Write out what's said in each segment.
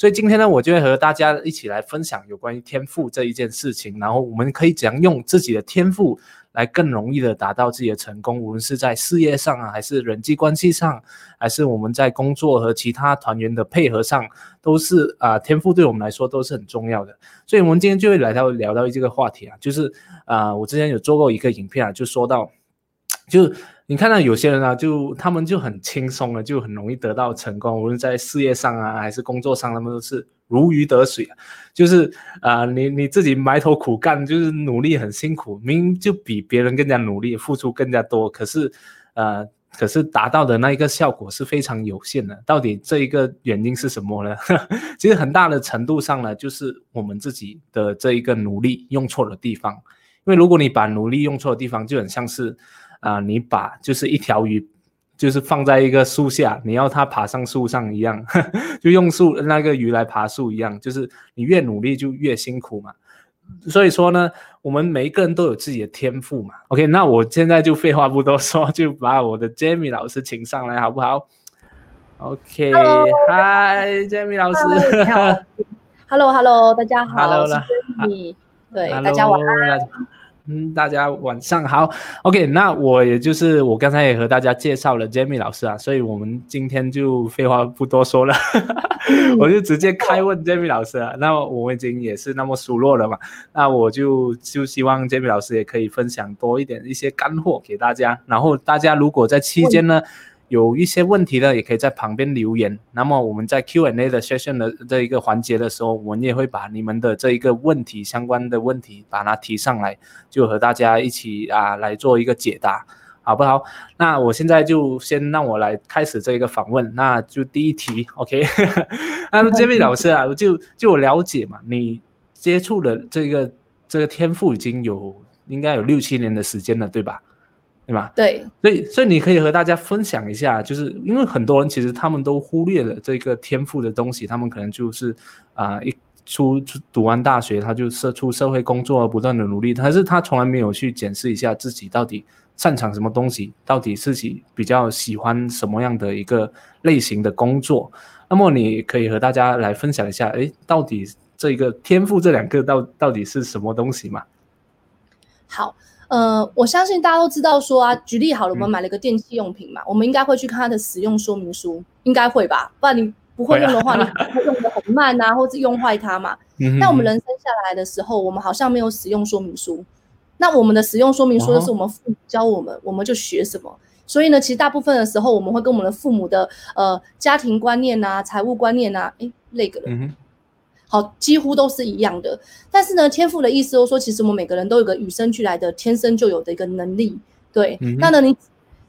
所以今天呢，我就会和大家一起来分享有关于天赋这一件事情，然后我们可以怎样用自己的天赋。来更容易的达到自己的成功，无论是在事业上啊，还是人际关系上，还是我们在工作和其他团员的配合上，都是啊，天赋对我们来说都是很重要的。所以，我们今天就会来到聊到这个话题啊，就是啊，我之前有做过一个影片啊，就说到，就你看到有些人啊，就他们就很轻松的，就很容易得到成功，无论在事业上啊，还是工作上，他们都是。如鱼得水，就是啊，你你自己埋头苦干，就是努力很辛苦，明明就比别人更加努力，付出更加多，可是，呃，可是达到的那一个效果是非常有限的。到底这一个原因是什么呢？其实很大的程度上呢，就是我们自己的这一个努力用错了地方。因为如果你把努力用错的地方，就很像是啊，你把就是一条鱼。就是放在一个树下，你要它爬上树上一样，就用树那个鱼来爬树一样，就是你越努力就越辛苦嘛。所以说呢，我们每一个人都有自己的天赋嘛。OK，那我现在就废话不多说，就把我的 Jamie 老师请上来好不好？OK，Hi，Jamie 老师。Hello，Hello，大家好。Hello，对，大家晚安。嗯，大家晚上好。OK，那我也就是我刚才也和大家介绍了 Jamie 老师啊，所以我们今天就废话不多说了，我就直接开问 Jamie 老师啊。那我们已经也是那么熟络了嘛，那我就就希望 Jamie 老师也可以分享多一点一些干货给大家。然后大家如果在期间呢。有一些问题的，也可以在旁边留言。那么我们在 Q&A 的 session 的这一个环节的时候，我们也会把你们的这一个问题相关的问题把它提上来，就和大家一起啊来做一个解答，好不好？那我现在就先让我来开始这一个访问。那就第一题，OK？那么这位老师啊，就就我了解嘛，你接触的这个这个天赋已经有应该有六七年的时间了，对吧？对吧？对，所以所以你可以和大家分享一下，就是因为很多人其实他们都忽略了这个天赋的东西，他们可能就是啊一出读完大学他就社出社会工作，不断的努力，但是他从来没有去检视一下自己到底擅长什么东西，到底自己比较喜欢什么样的一个类型的工作。那么你可以和大家来分享一下，哎，到底这个天赋这两个到到底是什么东西嘛？好。呃，我相信大家都知道说啊，举例好了，我们买了个电器用品嘛，我们应该会去看它的使用说明书，应该会吧？不然你不会用的话，你会用的很慢啊，或者用坏它嘛。那我们人生下来的时候，我们好像没有使用说明书。那我们的使用说明书就是我们父母教我们，我们就学什么。所以呢，其实大部分的时候，我们会跟我们的父母的呃家庭观念啊、财务观念啊，哎，那个了。好，几乎都是一样的。但是呢，天赋的意思就是说，其实我们每个人都有个与生俱来的、天生就有的一个能力。对，那呢，你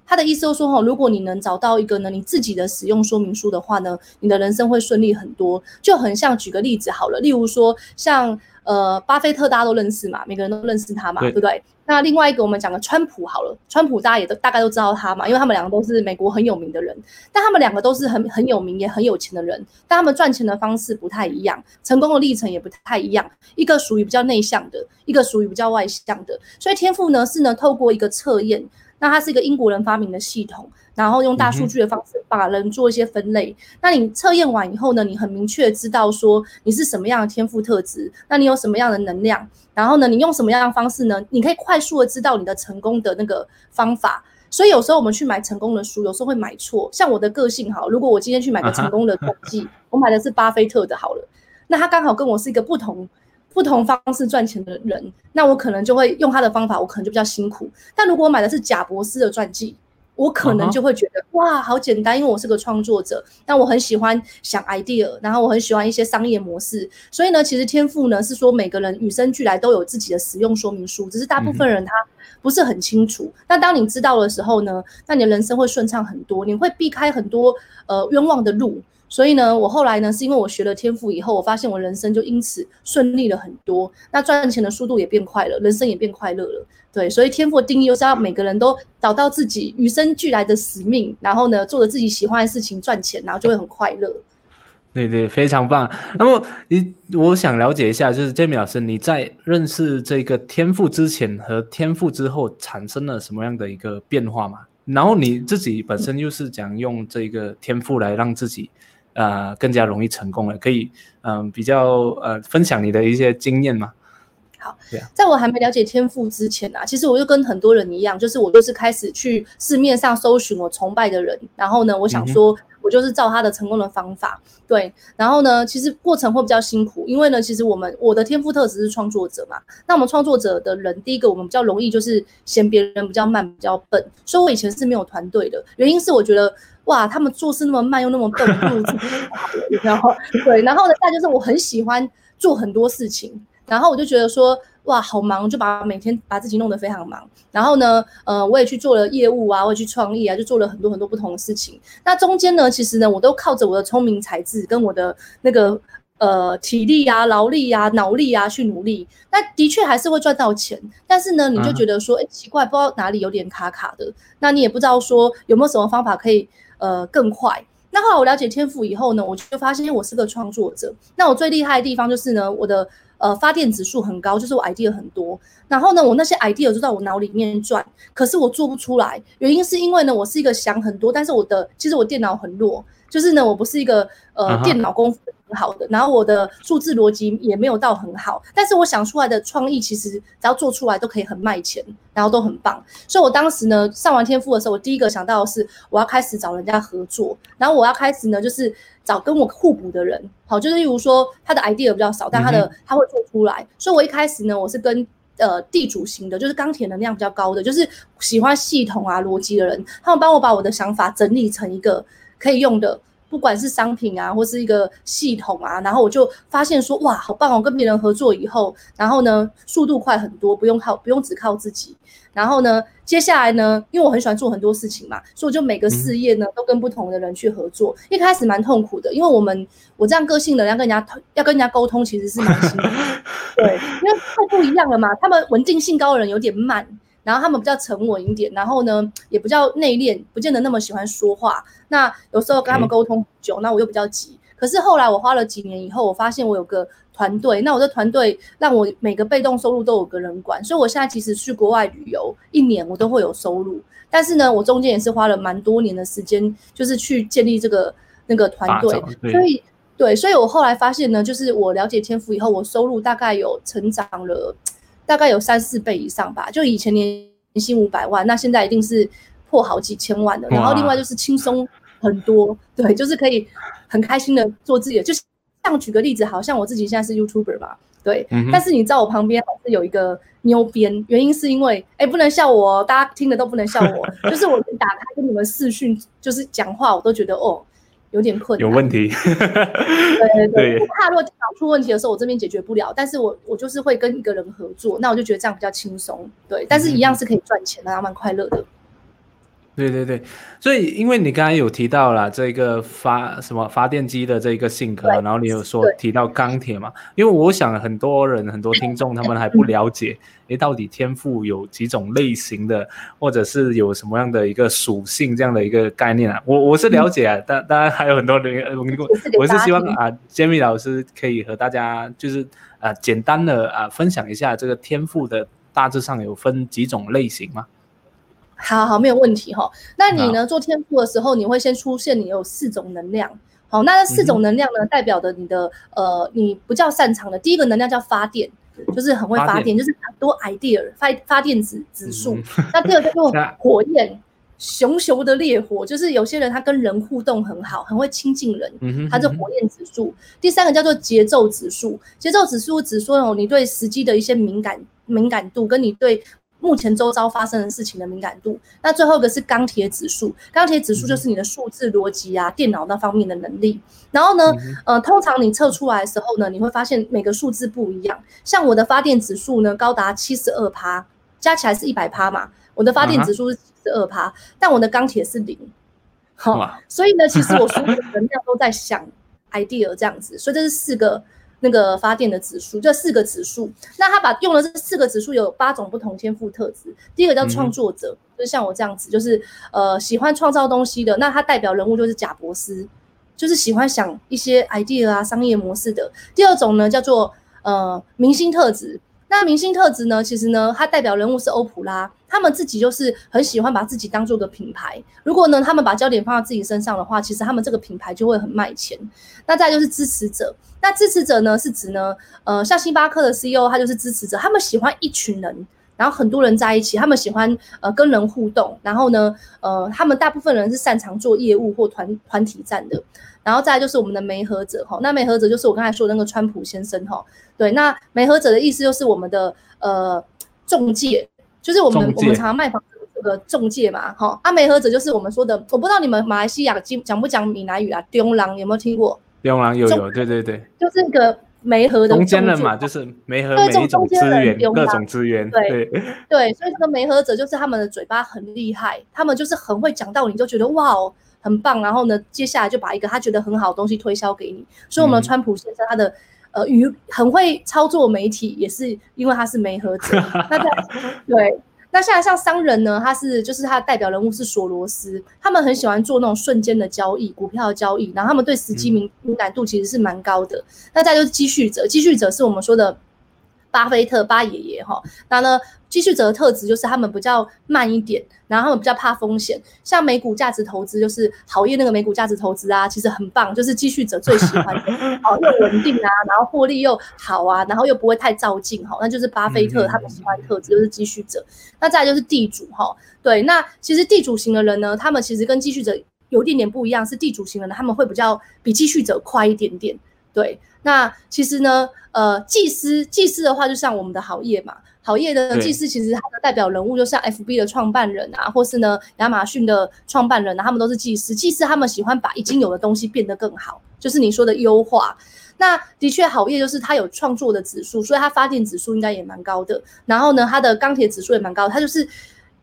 他的意思就是说，哈，如果你能找到一个呢，你自己的使用说明书的话呢，你的人生会顺利很多。就很像举个例子好了，例如说像。呃，巴菲特大家都认识嘛，每个人都认识他嘛，对不对？那另外一个我们讲的川普好了，川普大家也都大概都知道他嘛，因为他们两个都是美国很有名的人，但他们两个都是很很有名也很有钱的人，但他们赚钱的方式不太一样，成功的历程也不太一样，一个属于比较内向的，一个属于比较外向的，所以天赋呢是呢透过一个测验，那它是一个英国人发明的系统。然后用大数据的方式把人做一些分类。那你测验完以后呢，你很明确知道说你是什么样的天赋特质，那你有什么样的能量，然后呢，你用什么样的方式呢？你可以快速的知道你的成功的那个方法。所以有时候我们去买成功的书，有时候会买错。像我的个性哈，如果我今天去买个成功的统计，我买的是巴菲特的，好了，那他刚好跟我是一个不同不同方式赚钱的人，那我可能就会用他的方法，我可能就比较辛苦。但如果我买的是贾博士的传记，我可能就会觉得哇，好简单，因为我是个创作者，但我很喜欢想 idea，然后我很喜欢一些商业模式，所以呢，其实天赋呢是说每个人与生俱来都有自己的使用说明书，只是大部分人他不是很清楚。那当你知道的时候呢，那你的人生会顺畅很多，你会避开很多呃冤枉的路。所以呢，我后来呢是因为我学了天赋以后，我发现我人生就因此顺利了很多，那赚钱的速度也变快了，人生也变快乐了。对，所以天赋的定义就是要每个人都找到自己与生俱来的使命，然后呢，做着自己喜欢的事情赚钱，然后就会很快乐。对对，非常棒。那么你，我想了解一下，就是建明老师，你在认识这个天赋之前和天赋之后产生了什么样的一个变化吗？然后你自己本身又是讲用这个天赋来让自己呃更加容易成功了？可以嗯、比较呃分享你的一些经验吗？在我还没了解天赋之前啊，其实我就跟很多人一样，就是我就是开始去市面上搜寻我崇拜的人，然后呢，我想说，我就是照他的成功的方法，对，然后呢，其实过程会比较辛苦，因为呢，其实我们我的天赋特质是创作者嘛，那我们创作者的人，第一个我们比较容易就是嫌别人比较慢、比较笨，所以我以前是没有团队的，原因是我觉得。哇，他们做事那么慢又那么笨，不如自己好了，你知道吗？对，然后呢，再就是我很喜欢做很多事情，然后我就觉得说，哇，好忙，就把每天把自己弄得非常忙。然后呢，呃，我也去做了业务啊，我也去创业啊，就做了很多很多不同的事情。那中间呢，其实呢，我都靠着我的聪明才智跟我的那个呃体力啊、劳力啊、脑力啊去努力。那的确还是会赚到钱，但是呢，你就觉得说，哎，奇怪，不知道哪里有点卡卡的。那你也不知道说有没有什么方法可以呃更快。那后来我了解天赋以后呢，我就发现我是个创作者。那我最厉害的地方就是呢，我的呃发电指数很高，就是我 idea 很多。然后呢，我那些 idea 就在我脑里面转，可是我做不出来。原因是因为呢，我是一个想很多，但是我的其实我电脑很弱，就是呢，我不是一个呃电脑功夫很好的，然后我的数字逻辑也没有到很好。但是我想出来的创意，其实只要做出来都可以很卖钱，然后都很棒。所以我当时呢，上完天赋的时候，我第一个想到的是我要开始找人家合作，然后我要开始呢，就是找跟我互补的人。好，就是例如说他的 idea 比较少，但他的他会做出来。所以我一开始呢，我是跟呃地主型的，就是钢铁能量比较高的，就是喜欢系统啊逻辑的人，他们帮我把我的想法整理成一个可以用的。不管是商品啊，或是一个系统啊，然后我就发现说，哇，好棒哦！跟别人合作以后，然后呢，速度快很多，不用靠，不用只靠自己。然后呢，接下来呢，因为我很喜欢做很多事情嘛，所以我就每个事业呢都跟不同的人去合作。一开始蛮痛苦的，因为我们我这样个性的，要跟人家要跟人家沟通，其实是蛮辛苦的。对，因为太不一样了嘛，他们稳定性高的人有点慢。然后他们比较沉稳一点，然后呢也比较内敛，不见得那么喜欢说话。那有时候跟他们沟通久，那我又比较急。可是后来我花了几年以后，我发现我有个团队，那我的团队让我每个被动收入都有个人管，所以我现在其实去国外旅游一年我都会有收入。但是呢，我中间也是花了蛮多年的时间，就是去建立这个那个团队。所以对，所以我后来发现呢，就是我了解天赋以后，我收入大概有成长了。大概有三四倍以上吧，就以前年薪五百万，那现在一定是破好几千万的。然后另外就是轻松很多，对，就是可以很开心的做自己的。就是像举个例子，好像我自己现在是 YouTuber 嘛，对。但是你知道我旁边还是有一个妞边，原因是因为，哎，不能笑我，大家听的都不能笑我。就是我打开跟你们视讯，就是讲话，我都觉得哦。有点困难，有问题。对对对，怕如果电脑出问题的时候，我这边解决不了，但是我我就是会跟一个人合作，那我就觉得这样比较轻松。对，但是一样是可以赚钱的，蛮快乐的。对对对，所以因为你刚才有提到了这个发什么发电机的这个性格，然后你有说提到钢铁嘛？因为我想很多人很多听众他们还不了解，诶，到底天赋有几种类型的，或者是有什么样的一个属性这样的一个概念啊？我我是了解啊，但当然还有很多人，我我是希望啊，Jamie 老师可以和大家就是啊简单的啊分享一下这个天赋的大致上有分几种类型吗？好好，没有问题哈。那你呢？做天赋的时候，你会先出现你有四种能量。好，那四种能量呢，代表的你的呃，你不叫擅长的。第一个能量叫发电，就是很会发电，就是很多 idea 发发电子指数。那第二个叫做 火焰，熊熊的烈火，就是有些人他跟人互动很好，很会亲近人，他是火焰指数。第三个叫做节奏指数，节奏指数指说哦，你对时机的一些敏感敏感度，跟你对。目前周遭发生的事情的敏感度，那最后一个是钢铁指数，钢铁指数就是你的数字逻辑啊，电脑那方面的能力。然后呢，呃，通常你测出来的时候呢，你会发现每个数字不一样。像我的发电指数呢，高达七十二趴，加起来是一百趴嘛。我的发电指数是七十二趴，但我的钢铁是零。好，所以呢，其实我所有的能量都在想 idea 这样子，所以这是四个。那个发电的指数，这四个指数，那他把用了这四个指数有八种不同天赋特质。第一个叫创作者，就是像我这样子，就是呃喜欢创造东西的。那他代表人物就是贾博士，就是喜欢想一些 idea 啊、商业模式的。第二种呢叫做呃明星特质，那明星特质呢？其实呢，它代表人物是欧普拉，他们自己就是很喜欢把自己当做个品牌。如果呢，他们把焦点放在自己身上的话，其实他们这个品牌就会很卖钱。那再就是支持者，那支持者呢是指呢，呃，像星巴克的 CEO，他就是支持者，他们喜欢一群人。然后很多人在一起，他们喜欢呃跟人互动，然后呢，呃，他们大部分人是擅长做业务或团团体战的。然后再就是我们的媒合者哈，那媒合者就是我刚才说的那个川普先生哈。对，那媒合者的意思就是我们的呃中介，就是我们我们常常卖房子这个中介嘛哈。啊，媒合者就是我们说的，我不知道你们马来西亚讲讲不讲闽南语啊？丢郎有没有听过？丢郎有有，对对对，就是个。媒合的中间人嘛，就是媒合每一种资源，各种资源。对对，所以这个媒合者就是他们的嘴巴很厉害，他们就是很会讲道理，就觉得哇哦很棒，然后呢，接下来就把一个他觉得很好的东西推销给你。所以我们的川普先生他的呃娱很会操作媒体，也是因为他是媒合者。那在 对。那现在像商人呢，他是就是他的代表人物是索罗斯，他们很喜欢做那种瞬间的交易，股票的交易，然后他们对时机敏敏感度其实是蛮高的。那再就是积蓄者，积蓄者是我们说的。巴菲特巴爷爷哈，那呢，积蓄者的特质就是他们比较慢一点，然后他们比较怕风险。像美股价值投资，就是好业那个美股价值投资啊，其实很棒，就是积蓄者最喜欢的，好又稳定啊，然后获利又好啊，然后又不会太照进哈，那就是巴菲特他们喜欢特质，就是积蓄者。那再就是地主哈，对，那其实地主型的人呢，他们其实跟积蓄者有一点点不一样，是地主型的人他们会比较比积蓄者快一点点，对。那其实呢，呃，祭司，祭司的话，就像我们的好业嘛，好业的祭司，其实他的代表人物就像 F B 的创办人啊，或是呢亚马逊的创办人啊，他们都是祭司。祭司他们喜欢把已经有的东西变得更好，就是你说的优化。那的确，好业就是它有创作的指数，所以它发电指数应该也蛮高的。然后呢，它的钢铁指数也蛮高，它就是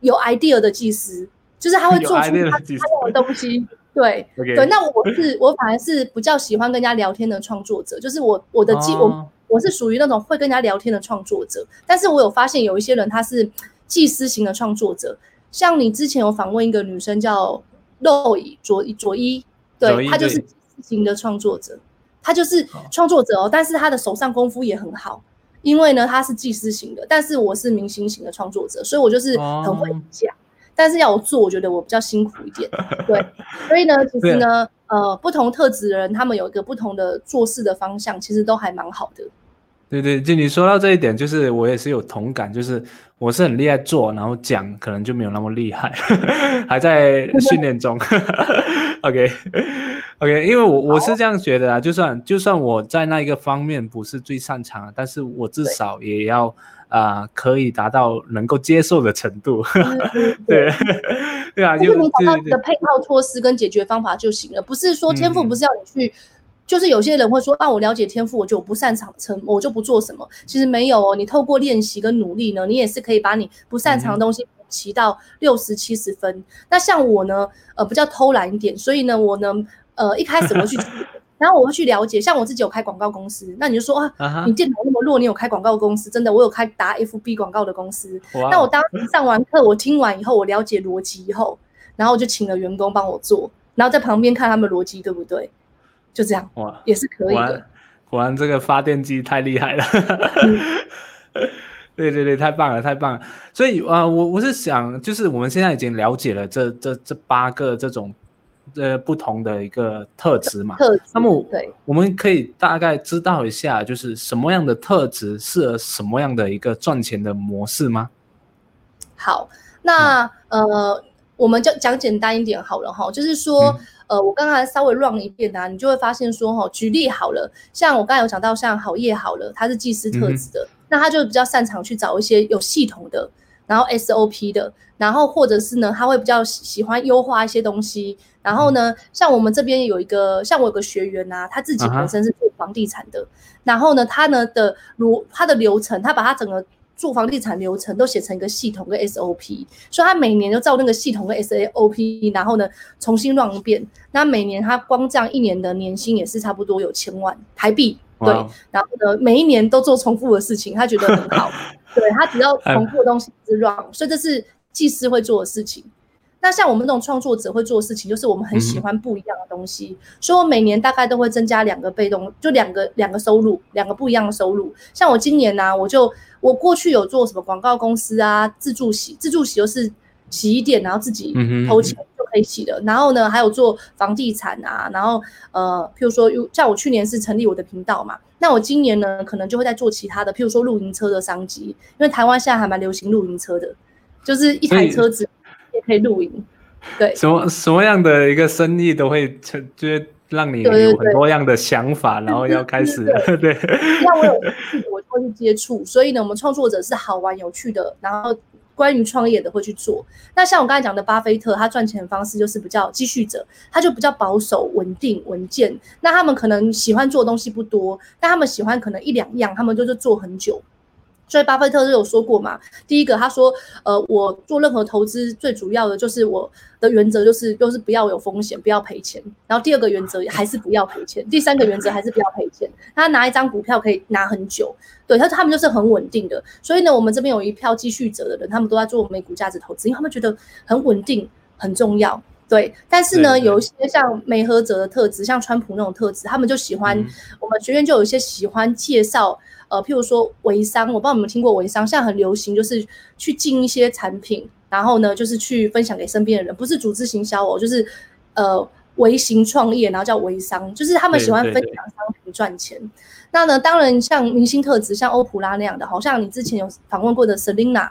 有 idea 的技师，就是他会做出他他要的东西。对对，那我是我反而是比较喜欢跟人家聊天的创作者，就是我我的技我我是属于那种会跟人家聊天的创作者，但是我有发现有一些人他是祭司型的创作者，像你之前有访问一个女生叫肉伊佐佐伊，对她就是祭司型的创作者，她就是创作者哦，但是她的手上功夫也很好，因为呢她是祭司型的，但是我是明星型的创作者，所以我就是很会讲。但是要我做，我觉得我比较辛苦一点，对，所以呢，其实呢，呃，不同特质的人，他们有一个不同的做事的方向，其实都还蛮好的。对对，就你说到这一点，就是我也是有同感，就是我是很厉害做，然后讲可能就没有那么厉害，还在训练中。OK OK，因为我我是这样觉得啊，就算就算我在那一个方面不是最擅长，但是我至少也要。啊，可以达到能够接受的程度，对 对啊，就是你找到你的配套措施跟解决方法就行了，不是说天赋不是要你去，就是有些人会说啊，我了解天赋，我就不擅长成，我就不做什么。其实没有哦，你透过练习跟努力呢，你也是可以把你不擅长的东西骑到六十七十分。那像我呢，呃，比较偷懒一点，所以呢，我呢，呃，一开始我去。然后我会去了解，像我自己有开广告公司，那你就说啊，你电脑那么弱，你有开广告公司？真的，我有开打 FB 广告的公司。那我当时上完课，我听完以后，我了解逻辑以后，然后我就请了员工帮我做，然后在旁边看他们逻辑对不对？就这样，哇，也是可以的。果然这个发电机太厉害了，对对对，太棒了，太棒了。所以啊，我我是想，就是我们现在已经了解了这这这八个这种。呃，不同的一个特质嘛，特质。那么，对，我们可以大概知道一下，就是什么样的特质适合什么样的一个赚钱的模式吗？好，那呃，我们就讲简单一点好了哈，就是说，呃，我刚才稍微 run 一遍啊，你就会发现说哈，举例好了，像我刚才有讲到，像好业好了，他是技师特质的，那他就比较擅长去找一些有系统的。然后 SOP 的，然后或者是呢，他会比较喜欢优化一些东西。然后呢，像我们这边有一个，像我有个学员呐，他自己本身是做房地产的。然后呢，他呢的如他的流程，他把他整个做房地产流程都写成一个系统跟 SOP，所以他每年都照那个系统跟 SOP，然后呢重新乱一遍。那每年他光这样一年的年薪也是差不多有千万台币。对，然后呢，每一年都做重复的事情，他觉得很好。对他只要重复的东西是 wrong，所以这是技师会做的事情。那像我们这种创作者会做的事情，就是我们很喜欢不一样的东西，所以我每年大概都会增加两个被动，就两个两个收入，两个不一样的收入。像我今年呢，我就我过去有做什么广告公司啊，自助洗，自助洗就是洗衣店，然后自己投钱就可以洗的。然后呢，还有做房地产啊，然后呃，譬如说，像我去年是成立我的频道嘛，那我今年呢，可能就会在做其他的，譬如说露营车的商机，因为台湾现在还蛮流行露营车的，就是一台车子也可以露营。对，什么什么样的一个生意都会成，就是让你有很多样的想法，然后要开始 对。那我有我会去接触，所以呢，我们创作者是好玩有趣的，然后关于创业的会去做。那像我刚才讲的，巴菲特他赚钱的方式就是比较积蓄者，他就比较保守、稳定、稳健。那他们可能喜欢做的东西不多，但他们喜欢可能一两样，他们就是做很久。所以巴菲特就有说过嘛，第一个他说，呃，我做任何投资最主要的就是我的原则就是就是不要有风险，不要赔钱。然后第二个原则还是不要赔钱，第三个原则还是不要赔钱。他拿一张股票可以拿很久，对他他们就是很稳定的。所以呢，我们这边有一票继续者的人，他们都在做美股价值投资，因为他们觉得很稳定很重要。对，但是呢，有一些像梅和者的特质，像川普那种特质，他们就喜欢我们学院就有一些喜欢介绍。呃，譬如说微商，我不知道你们听过微商，现在很流行，就是去进一些产品，然后呢，就是去分享给身边的人，不是组织行销哦，就是呃微型创业，然后叫微商，就是他们喜欢分享商品赚钱。那呢，当然像明星特质，像欧普拉那样的，好像你之前有访问过的 Selina，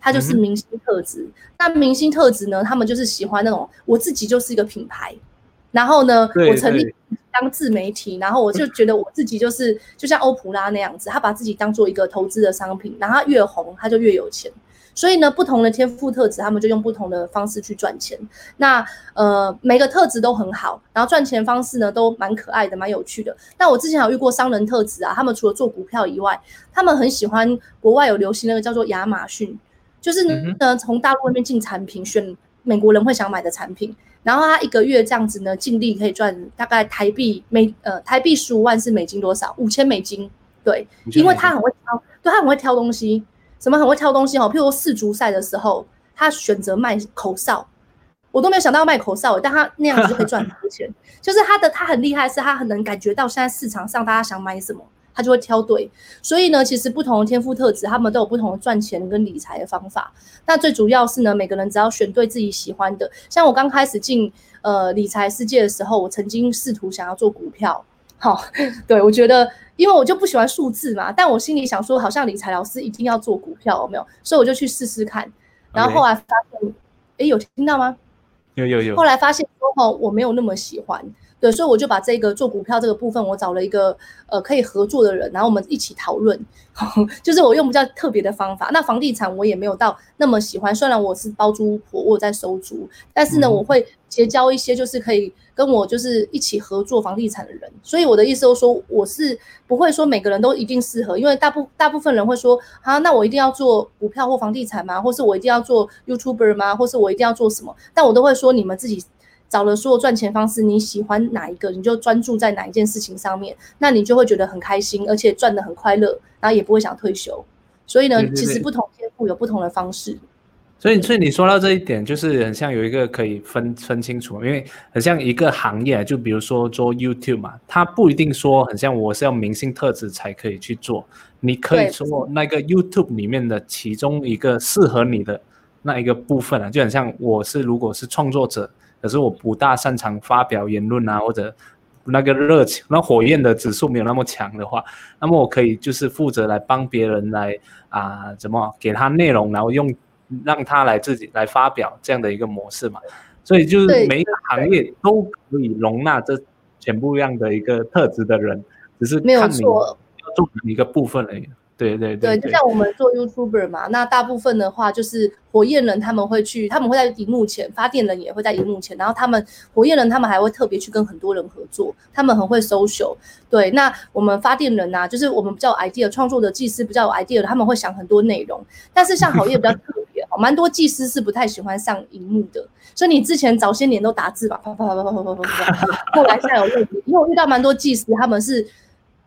她就是明星特质。那明星特质呢，他们就是喜欢那种我自己就是一个品牌，然后呢，我成立。当自媒体，然后我就觉得我自己就是 就像欧普拉那样子，他把自己当做一个投资的商品，然后他越红他就越有钱。所以呢，不同的天赋特质，他们就用不同的方式去赚钱。那呃，每个特质都很好，然后赚钱方式呢都蛮可爱的，蛮有趣的。那我之前有遇过商人特质啊，他们除了做股票以外，他们很喜欢国外有流行那个叫做亚马逊，就是呢从大陆那边进产品，选美国人会想买的产品。然后他一个月这样子呢，净利可以赚大概台币每呃台币十五万是美金多少？五千美金。对，因为他很会挑，对他很会挑东西，什么很会挑东西哦。譬如说世足赛的时候，他选择卖口哨，我都没有想到要卖口哨，但他那样子就可以赚很多钱。就是他的他很厉害，是他很能感觉到现在市场上大家想买什么。他就会挑对，所以呢，其实不同的天赋特质，他们都有不同的赚钱跟理财的方法。那最主要是呢，每个人只要选对自己喜欢的。像我刚开始进呃理财世界的时候，我曾经试图想要做股票，好，对我觉得，因为我就不喜欢数字嘛，但我心里想说，好像理财老师一定要做股票，有没有？所以我就去试试看。然后后来发现，哎，有听到吗？有有有。后来发现说，哦，我没有那么喜欢。对，所以我就把这个做股票这个部分，我找了一个呃可以合作的人，然后我们一起讨论，就是我用比较特别的方法。那房地产我也没有到那么喜欢，虽然我是包租婆，我在收租，但是呢，我会结交一些就是可以跟我就是一起合作房地产的人。所以我的意思就是说，我是不会说每个人都一定适合，因为大部大部分人会说啊，那我一定要做股票或房地产吗？或是我一定要做 YouTuber 吗？或是我一定要做什么？但我都会说你们自己。找了所有赚钱方式，你喜欢哪一个，你就专注在哪一件事情上面，那你就会觉得很开心，而且赚的很快乐，然后也不会想退休。所以呢，其实不同天赋有不同的方式。所以，所以你说到这一点，就是很像有一个可以分分清楚，因为很像一个行业，就比如说做 YouTube 嘛，它不一定说很像我是要明星特质才可以去做，你可以做那个 YouTube 里面的其中一个适合你的那一个部分啊，就很像我是如果是创作者。可是我不大擅长发表言论啊，或者那个热情、那火焰的指数没有那么强的话，那么我可以就是负责来帮别人来啊，怎么给他内容，然后用让他来自己来发表这样的一个模式嘛。所以就是每一个行业都可以容纳这全部样的一个特质的人，只是看你要做一个部分而已。对对对，就像我们做 YouTuber 嘛，那大部分的话就是火焰人，他们会去，他们会在荧幕前，发电人也会在荧幕前，然后他们火焰人他们还会特别去跟很多人合作，他们很会 social。对，那我们发电人呐，就是我们比较 idea 创作的技师比较有 idea 的，他们会想很多内容。但是像好业比较特别，蛮多技师是不太喜欢上荧幕的，所以你之前早些年都打字吧，啪啪啪啪啪啪啪啪，后来现在有问题，因为我遇到蛮多技师，他们是。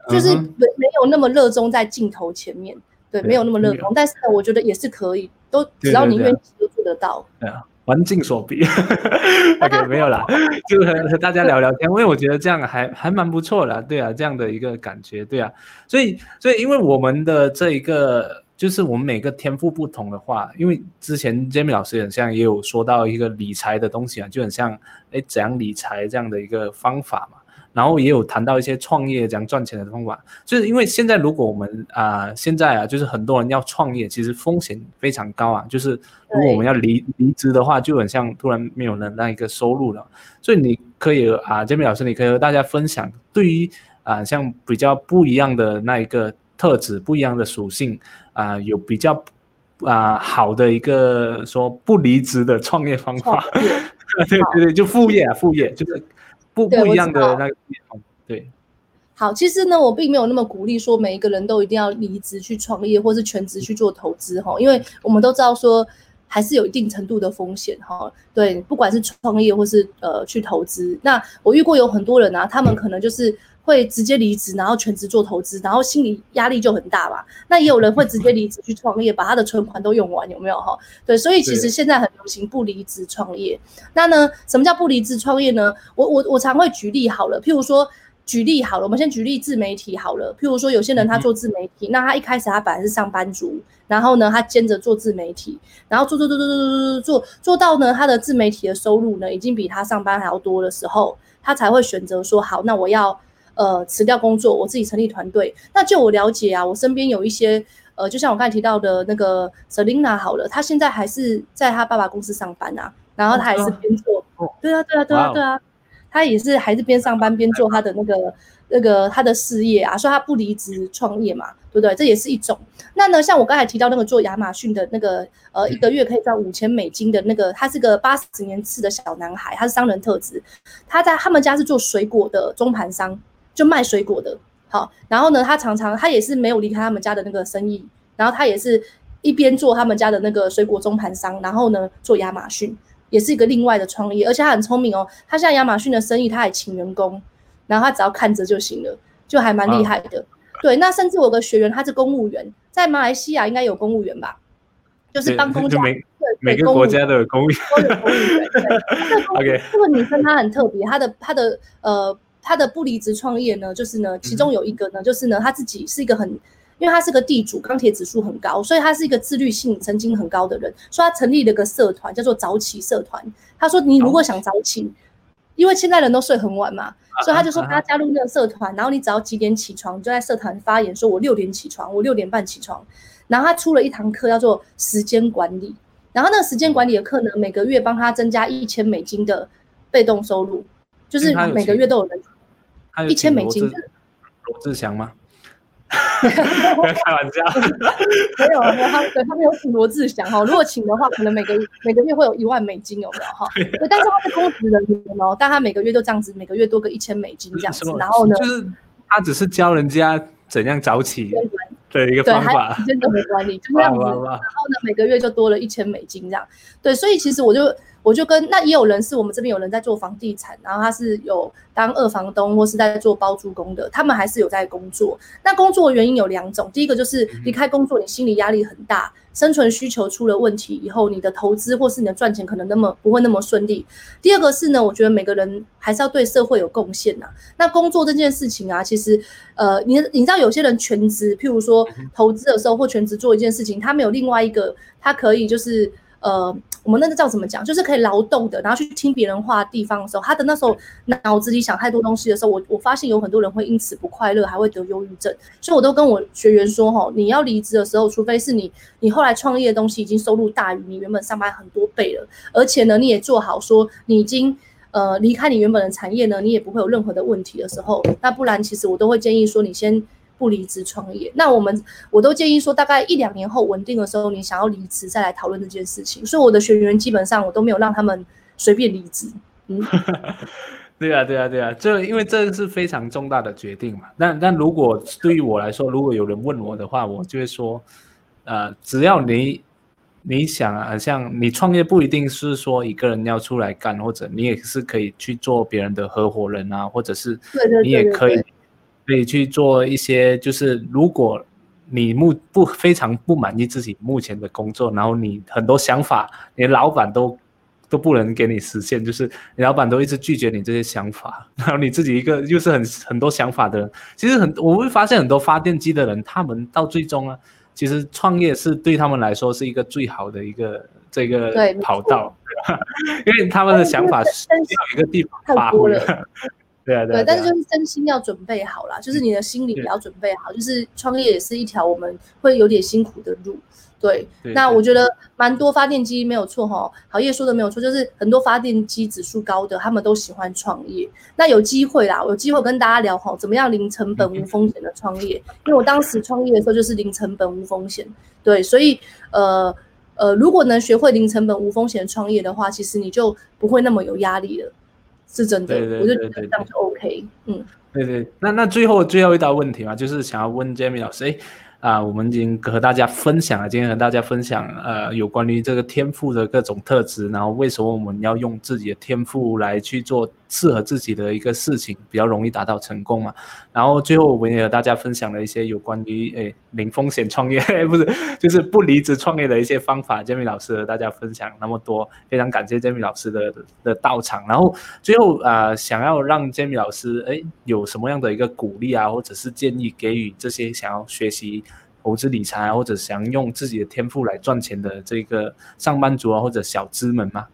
就是没没有那么热衷在镜头前面，对，没有那么热衷。但是呢，我觉得也是可以，都只要你愿意都做得到。对啊，环境所逼。OK，没有啦，就和和大家聊聊天，因为我觉得这样还还蛮不错的。对啊，这样的一个感觉，对啊。所以，所以因为我们的这一个就是我们每个天赋不同的话，因为之前 Jamie 老师很像也有说到一个理财的东西啊，就很像哎怎样理财这样的一个方法嘛。然后也有谈到一些创业怎样赚钱的方法，就是因为现在如果我们啊现在啊就是很多人要创业，其实风险非常高啊。就是如果我们要离离职的话，就很像突然没有了那一个收入了。所以你可以啊，Jamie 老师，你可以和大家分享，对于啊像比较不一样的那一个特质、不一样的属性啊，有比较啊好的一个说不离职的创业方法。对对对，就副业啊，副业就是。不不一样的那个对，好，其实呢，我并没有那么鼓励说每一个人都一定要离职去创业，或是全职去做投资哈，因为我们都知道说还是有一定程度的风险哈。对，不管是创业或是呃去投资，那我遇过有很多人啊，他们可能就是。会直接离职，然后全职做投资，然后心理压力就很大嘛。那也有人会直接离职去创业，把他的存款都用完，有没有哈？对，所以其实现在很流行不离职创业。那呢，什么叫不离职创业呢？我我我常会举例好了，譬如说举例好了，我们先举例自媒体好了。譬如说有些人他做自媒体，那他一开始他本来是上班族，然后呢他兼着做自媒体，然后做做做做做做做做做到呢他的自媒体的收入呢已经比他上班还要多的时候，他才会选择说好，那我要。呃，辞掉工作，我自己成立团队。那就我了解啊，我身边有一些，呃，就像我刚才提到的那个 Selina 好了，她现在还是在她爸爸公司上班啊，然后她还是边做，对啊，对啊，对啊，对啊，她也是还是边上班边做她的那个那个他的事业啊，所以她不离职创业嘛，对不对？这也是一种。那呢，像我刚才提到那个做亚马逊的那个，呃，一个月可以赚五千美金的那个，他是个八十年次的小男孩，他是商人特质，他在他们家是做水果的中盘商。就卖水果的，好，然后呢，他常常他也是没有离开他们家的那个生意，然后他也是一边做他们家的那个水果中盘商，然后呢做亚马逊，也是一个另外的创业，而且他很聪明哦，他现在亚马逊的生意他还请员工，然后他只要看着就行了，就还蛮厉害的。对，那甚至我个学员他是公务员，在马来西亚应该有公务员吧，就是帮公家，每每个国家都有公务员。OK，这个女生她很特别，她的她的呃。他的不离职创业呢，就是呢，其中有一个呢，就是呢，他自己是一个很，因为他是个地主，钢铁指数很高，所以他是一个自律性曾经很高的人。所以他成立了个社团，叫做早起社团。他说你如果想早起，因为现在人都睡很晚嘛，所以他就说他加入那个社团，然后你只要几点起床，就在社团发言，说我六点起床，我六点半起床。然后他出了一堂课叫做时间管理，然后那个时间管理的课呢，每个月帮他增加一千美金的被动收入，就是每个月都有人。一千美金，罗志祥吗？开玩笑，没有，没有，他他没有请罗志祥哈。如果请的话，可能每个每个月会有一万美金，有没有哈？对，但是他是公职人员哦，但他每个月就这样子，每个月多个一千美金这样子。然后呢，就是他只是教人家怎样早起的一个方法，时间管理就这样子。然后呢，每个月就多了一千美金这样。对，所以其实我就。我就跟那也有人是我们这边有人在做房地产，然后他是有当二房东或是在做包租公的，他们还是有在工作。那工作原因有两种，第一个就是离开工作，你心理压力很大，生存需求出了问题以后，你的投资或是你的赚钱可能那么不会那么顺利。第二个是呢，我觉得每个人还是要对社会有贡献呐。那工作这件事情啊，其实呃，你你知道有些人全职，譬如说投资的时候或全职做一件事情，他没有另外一个，他可以就是呃。我们那个叫怎么讲？就是可以劳动的，然后去听别人话的地方的时候，他的那时候脑子里想太多东西的时候，我我发现有很多人会因此不快乐，还会得忧郁症。所以我都跟我学员说，哈，你要离职的时候，除非是你你后来创业的东西已经收入大于你原本上班很多倍了，而且呢，你也做好说你已经呃离开你原本的产业呢，你也不会有任何的问题的时候，那不然其实我都会建议说你先。不离职创业，那我们我都建议说，大概一两年后稳定的时候，你想要离职再来讨论这件事情。所以我的学员基本上我都没有让他们随便离职。嗯，对啊，对啊，对啊，这因为这个是非常重大的决定嘛。但但如果对于我来说，如果有人问我的话，我就会说，呃，只要你你想啊，像你创业不一定是说一个人要出来干，或者你也是可以去做别人的合伙人啊，或者是你也可以。可以去做一些，就是如果你目不非常不满意自己目前的工作，然后你很多想法，连老板都都不能给你实现，就是你老板都一直拒绝你这些想法，然后你自己一个又是很很多想法的人，其实很我会发现很多发电机的人，他们到最终啊。其实创业是对他们来说是一个最好的一个这个跑道，因为他们的想法是 有一个地方发挥对啊，对啊，对，但是就是真心要准备好啦，就是你的心理也要准备好，就是创业也是一条我们会有点辛苦的路。对，那我觉得蛮多发电机没有错哈，好业说的没有错，就是很多发电机指数高的，他们都喜欢创业。那有机会啦，有机会跟大家聊哈，怎么样零成本无风险的创业？因为我当时创业的时候就是零成本无风险，对，所以呃呃，如果能学会零成本无风险的创业的话，其实你就不会那么有压力了，是真的。对对我就觉对对得这样就 OK，嗯。对对，那那最后最后一道问题嘛，就是想要问 Jamie 老师，哎啊，我们已经和大家分享了，今天和大家分享呃有关于这个天赋的各种特质，然后为什么我们要用自己的天赋来去做适合自己的一个事情，比较容易达到成功嘛。然后最后我们也和大家分享了一些有关于诶零风险创业，不是就是不离职创业的一些方法。Jamie 老师和大家分享那么多，非常感谢 Jamie 老师的的到场。然后最后啊、想要让 Jamie 老师诶有什么样的一个鼓励啊，或者是建议给予这些想要学习。投资理财，或者想用自己的天赋来赚钱的这个上班族啊，或者小资们吗？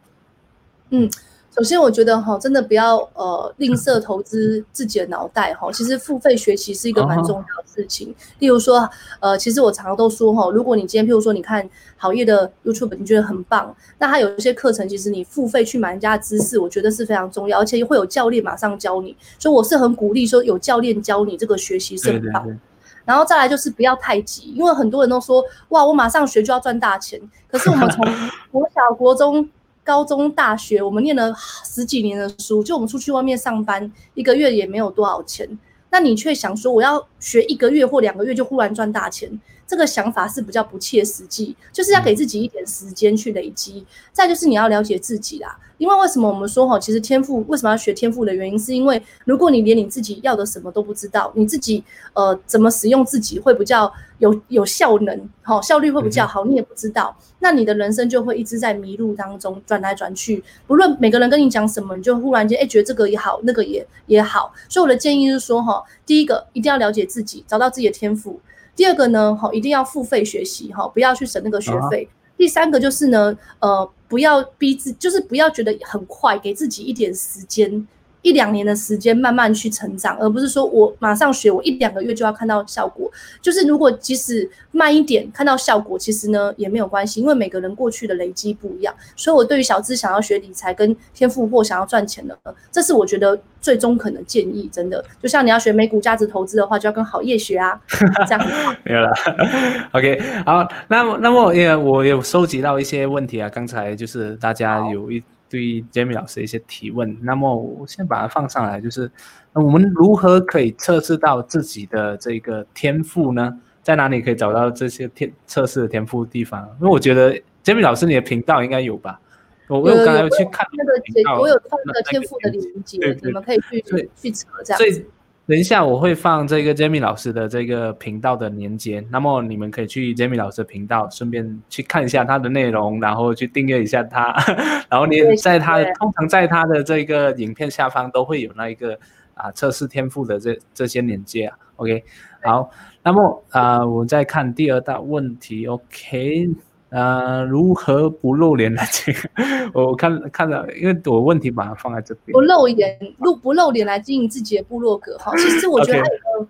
首先，我觉得哈，真的不要呃吝啬投资自己的脑袋哈。其实付费学习是一个蛮重要的事情。例如说，呃，其实我常常都说哈，如果你今天譬如说你看好业的 YouTube，你觉得很棒，那它有一些课程，其实你付费去买人家的知识，我觉得是非常重要，而且会有教练马上教你。所以我是很鼓励说有教练教你这个学习是很棒。对对对，然后再来就是不要太急，因为很多人都说哇，我马上学就要赚大钱。可是我们从国小、国中、高中、大学，我们念了十几年的书，就我们出去外面上班，一个月也没有多少钱。那你却想说我要学一个月或两个月就忽然赚大钱，这个想法是比较不切实际，就是要给自己一点时间去累积。再就是你要了解自己啦，因为为什么我们说哈，其实天赋为什么要学天赋的原因，是因为如果你连你自己要的什么都不知道，你自己呃怎么使用自己会比较有有效能，好、效率会比较好，你也不知道，那你的人生就会一直在迷路当中转来转去。不论每个人跟你讲什么，你就忽然间哎觉得这个也好，那个也也好。所以我的建议是说哈，第一个一定要了解自己，找到自己的天赋。第二个呢，哈，一定要付费学习哈，不要去省那个学费。第三个就是呢，呃，不要逼自，就是不要觉得很快，给自己一点时间，一两年的时间慢慢去成长，而不是说我马上学，我一两个月就要看到效果。就是如果即使慢一点看到效果，其实呢也没有关系，因为每个人过去的累积不一样。所以我对于小资想要学理财跟天赋或想要赚钱的，这是我觉得最中肯的建议。真的，就像你要学美股价值投资的话，就要跟好业学啊，这样。没有了。OK，好，那么那么也我有收集到一些问题啊，刚才就是大家有一对 Jamie 老师的一些提问，那么我先把它放上来，就是那我们如何可以测试到自己的这个天赋呢？在哪里可以找到这些天测试的天赋地方？因为我觉得 Jamie 老师你的频道应该有吧？我我有刚才有去看那个我有看那个天赋的连接你们可以去对去测这样所以子。等一下我会放这个 Jamie 老师的这个频道的连接，那么你们可以去 Jamie 老师的频道，顺便去看一下他的内容，然后去订阅一下他，然后你在他通常在他的这个影片下方都会有那一个啊测试天赋的这这些连接啊。OK，好，那么啊、我再看第二大问题，OK。呃，如何不露脸来 这个？我看看了，因为我问题把它放在这边不。露脸，露不露脸来经营自己的部落格哈。其实我觉得 还有一个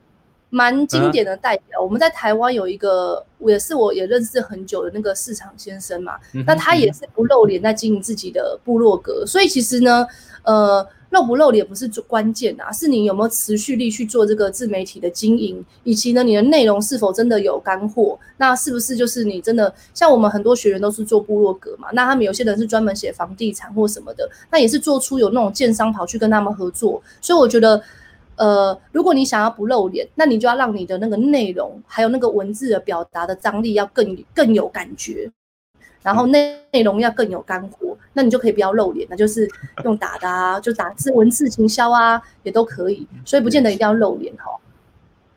蛮经典的代表，我们在台湾有一个，也是我也认识很久的那个市场先生嘛，嗯那他也是不露脸在经营自己的部落格，所以其实呢，呃。露不露脸不是最关键啊，是你有没有持续力去做这个自媒体的经营，以及呢你的内容是否真的有干货？那是不是就是你真的像我们很多学员都是做部落格嘛？那他们有些人是专门写房地产或什么的，那也是做出有那种建商跑去跟他们合作，所以我觉得。呃，如果你想要不露脸，那你就要让你的那个内容，还有那个文字的表达的张力要更更有感觉，然后内内容要更有干货，那你就可以不要露脸，那就是用打的啊，就打字文字行销啊，也都可以，所以不见得一定要露脸哈。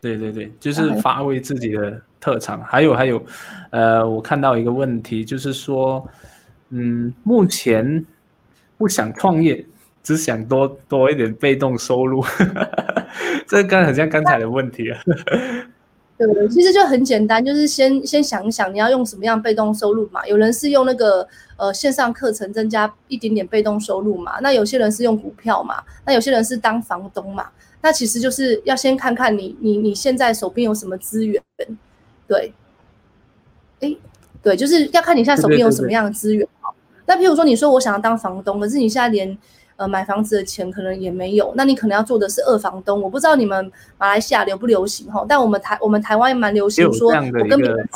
对对对，就是发挥自己的特长。还有还有，呃，我看到一个问题，就是说，嗯，目前不想创业，只想多多一点被动收入。这刚好像刚才的问题啊。对，其实就很简单，就是先先想一想你要用什么样被动收入嘛。有人是用那个呃线上课程增加一点点被动收入嘛，那有些人是用股票嘛，那有些人是当房东嘛。那其实就是要先看看你你你现在手边有什么资源，对，哎，对，就是要看你现在手边有什么样的资源。那譬如说你说我想要当房东，可是你现在连。呃，买房子的钱可能也没有，那你可能要做的是二房东。我不知道你们马来西亚流不流行哈，但我们台我们台湾蛮流行，说我跟别人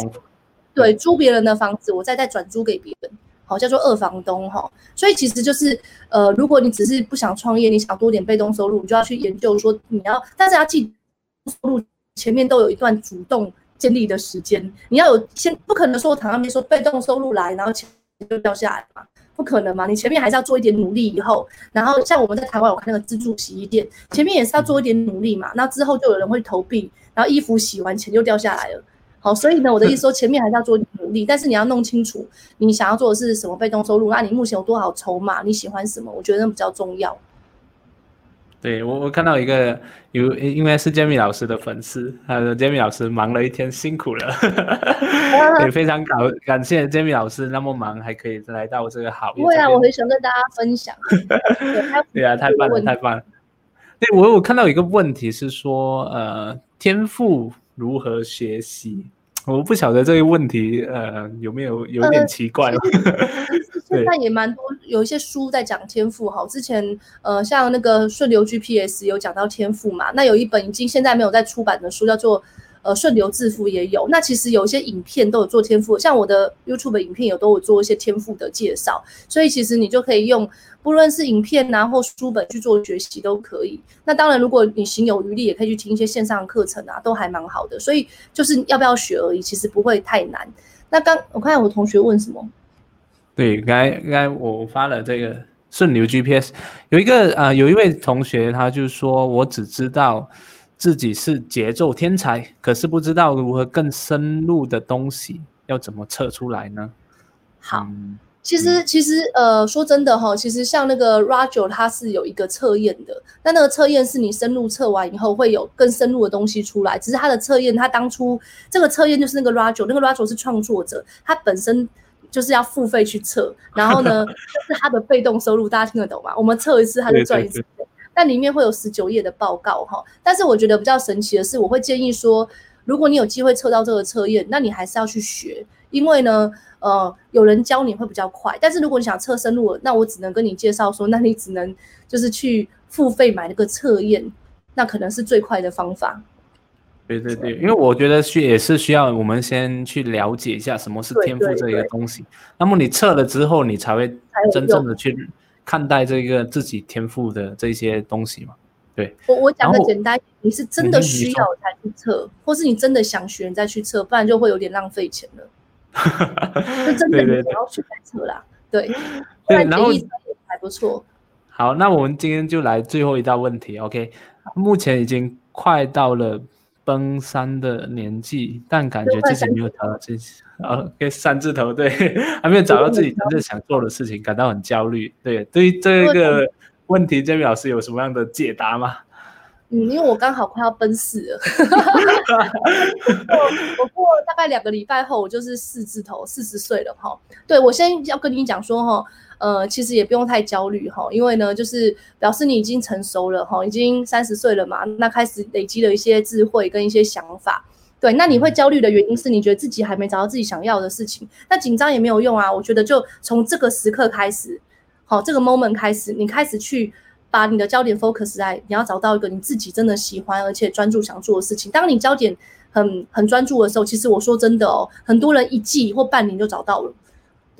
对租别人的房子，我再再转租给别人，好叫做二房东哈。所以其实就是呃，如果你只是不想创业，你想多点被动收入，你就要去研究说你要，但是要记收入前面都有一段主动建立的时间，你要有先不可能说躺上面说被动收入来，然后钱就掉下来嘛。不可能嘛？你前面还是要做一点努力，以后，然后像我们在台湾，我看那个自助洗衣店，前面也是要做一点努力嘛。那之后就有人会投币，然后衣服洗完钱就掉下来了。好，所以呢，我的意思说，前面还是要做努力，但是你要弄清楚你想要做的是什么被动收入，那你目前有多少筹码，你喜欢什么？我觉得那比较重要。对我，我看到一个有，应该是 Jamie 老师的粉丝，他说 Jamie 老师忙了一天，辛苦了，也非常感感谢 Jamie 老师那么忙还可以来到这个好。对啊，我很想跟大家分享。对啊，太棒了，太棒了。对我，我看到一个问题是说，呃，天赋如何学习？我不晓得这个问题，呃，有没有有点奇怪？现在也蛮多，有一些书在讲天赋哈。之前呃，像那个顺流 GPS 有讲到天赋嘛。那有一本已经现在没有在出版的书，叫做呃顺流致富也有。那其实有一些影片都有做天赋，像我的 YouTube 影片有都有做一些天赋的介绍。所以其实你就可以用不论是影片啊或书本去做学习都可以。那当然，如果你行有余力，也可以去听一些线上课程啊，都还蛮好的。所以就是要不要学而已，其实不会太难。那刚我看我同学问什么？对，刚才刚才我发了这个顺流 GPS，有一个啊，有一位同学，他就说，我只知道自己是节奏天才，可是不知道如何更深入的东西要怎么测出来呢？好，其实其实呃，说真的哈，其实像那个 Roger，他是有一个测验的，那那个测验是你深入测完以后会有更深入的东西出来，只是他的测验，他当初这个测验就是那个 Roger，那个 Roger 是创作者，他本身。就是要付费去测，然后呢，是他的被动收入，大家听得懂吗？我们测一次他就赚一次，但里面会有十九页的报告哈。但是我觉得比较神奇的是，我会建议说，如果你有机会测到这个测验，那你还是要去学，因为呢，呃，有人教你会比较快。但是如果你想测深入，那我只能跟你介绍说，那你只能就是去付费买那个测验，那可能是最快的方法。对对对，因为我觉得需也是需要我们先去了解一下什么是天赋这一个东西。那么你测了之后，你才会真正的去看待这个自己天赋的这些东西嘛？对。我我讲的简单，你是真的需要才去测，或是你真的想学你再去测，不然就会有点浪费钱了。就真的 你想要去再测啦，对。对，然后还不错。好，那我们今天就来最后一道问题。OK，目前已经快到了。奔三的年纪，但感觉自己没有找到自己，呃，跟三字头对，还没有找到自己真正想做的事情，感到很焦虑。对，对于这个问题，这位老师有什么样的解答吗？嗯，因为我刚好快要奔四了，我过大概两个礼拜后，我就是四字头，四十岁了哈。对我先要跟你讲说哈。呃，其实也不用太焦虑哈，因为呢，就是表示你已经成熟了哈，已经三十岁了嘛，那开始累积了一些智慧跟一些想法。对，那你会焦虑的原因是你觉得自己还没找到自己想要的事情，那紧张也没有用啊。我觉得就从这个时刻开始，好，这个 moment 开始，你开始去把你的焦点 focus 在你要找到一个你自己真的喜欢而且专注想做的事情。当你焦点很很专注的时候，其实我说真的哦，很多人一季或半年就找到了。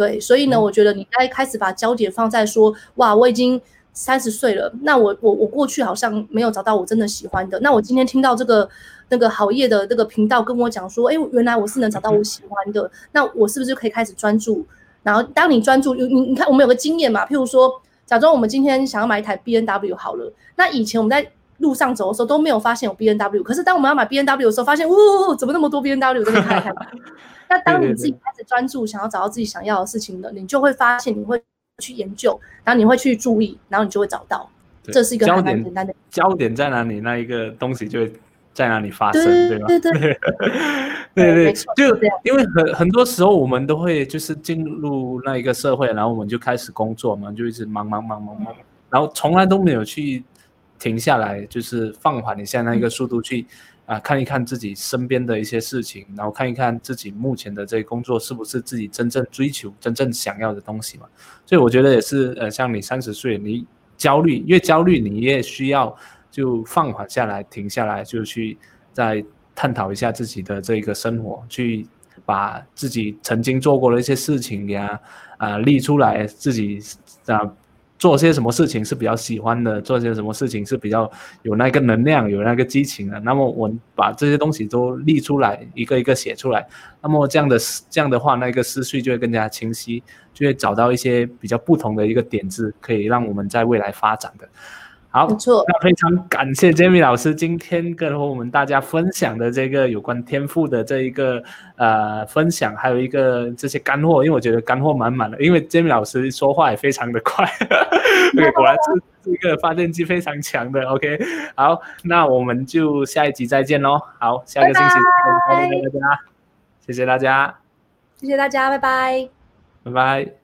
对，所以呢，我觉得你该开始把焦点放在说，哇，我已经三十岁了，那我我我过去好像没有找到我真的喜欢的，那我今天听到这个那个好业的这个频道跟我讲说，哎，原来我是能找到我喜欢的，那我是不是就可以开始专注？然后当你专注，你你看，我们有个经验嘛，譬如说，假装我们今天想要买一台 B N W 好了，那以前我们在路上走的时候都没有发现有 B N W，可是当我们要买 B N W 的时候，发现，呜，怎么那么多 B N W 在那开开？那当你自己开始专注，想要找到自己想要的事情了，你就会发现你会去研究，然后你会去注意，然后你就会找到。这是一个焦点简单的焦点在哪里？那一个东西就会在哪里发生，对吧？对对 对对对就因为很很多时候我们都会就是进入那一个社会，然后我们就开始工作嘛，就一直忙忙忙忙忙，然后从来都没有去停下来，就是放缓一下那一个速度去啊、看一看自己身边的一些事情，然后看一看自己目前的这个工作是不是自己真正追求、真正想要的东西嘛。所以我觉得也是，呃，像你三十岁，你焦虑越焦虑，你越需要就放缓下来，停下来，就去再探讨一下自己的这个生活，去把自己曾经做过的一些事情呀，啊、立出来，自己啊、做些什么事情是比较喜欢的，做些什么事情是比较有那个能量、有那个激情的。那么我把这些东西都立出来，一个一个写出来，那么这样的这样的话，那个思绪就会更加清晰，就会找到一些比较不同的一个点子，可以让我们在未来发展的。好，没错。那非常感谢 Jamie 老师今天跟我们大家分享的这个有关天赋的这一个呃分享，还有一个这些干货，因为我觉得干货满满的。因为 Jamie 老师说话也非常的快，对，果然是这个发电机非常强的。OK，好，那我们就下一集再见喽。好，下个星期再见大家，谢谢大家，谢谢大家，拜拜。拜拜。